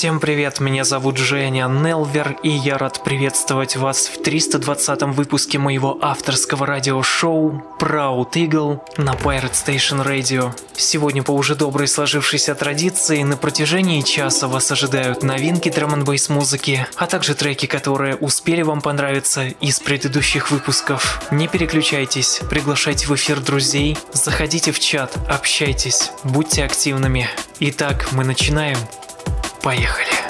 Всем привет, меня зовут Женя Нелвер, и я рад приветствовать вас в 320-м выпуске моего авторского радиошоу Proud Eagle на Pirate Station Radio. Сегодня по уже доброй сложившейся традиции на протяжении часа вас ожидают новинки драм н музыки, а также треки, которые успели вам понравиться из предыдущих выпусков. Не переключайтесь, приглашайте в эфир друзей, заходите в чат, общайтесь, будьте активными. Итак, мы начинаем. Поехали.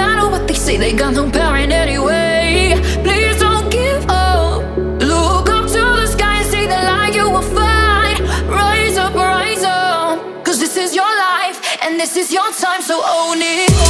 matter what they say, they got no power in any way. Please don't give up. Look up to the sky and see the light you will find. Rise up, rise up. Cause this is your life and this is your time, so own it.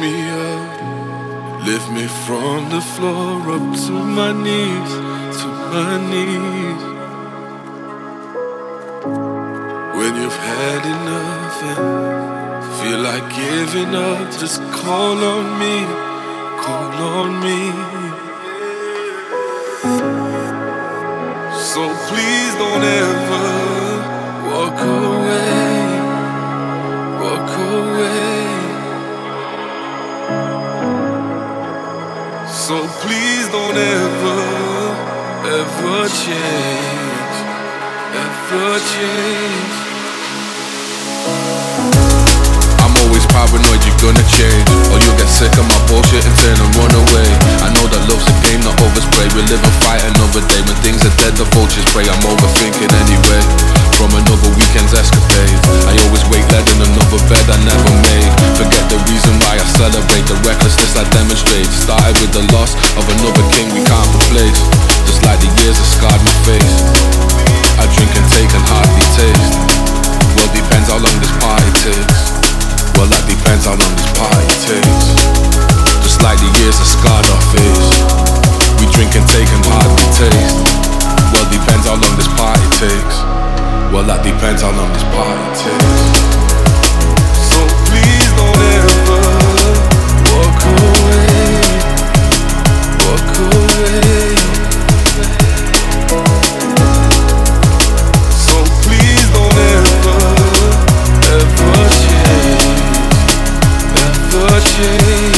Me up, lift me from the floor up to my knees, to my knees. When you've had enough and feel like giving up, just call on me, call on me. So please don't ever walk away, walk away. So please don't ever, ever change, ever change. Paranoid you're gonna change. Or you'll get sick of my bullshit and turn and run away. I know that love's a game, not overspray. We live and fight another day. When things are dead, the vultures pray. I'm overthinking anyway. From another weekend's escapade I always wake led in another bed I never made. Forget the reason why I celebrate. The recklessness I demonstrate. Started with the loss of another king we can't replace. Just like the years have scarred my face. I drink and take and hardly taste. Well, depends how long this party takes well, that depends how long this party takes. Just like the years have scarred our face. We drink and take and hardly taste. Well, depends how long this party takes. Well, that depends how long this party takes. So please don't ever walk away. Walk away. Change.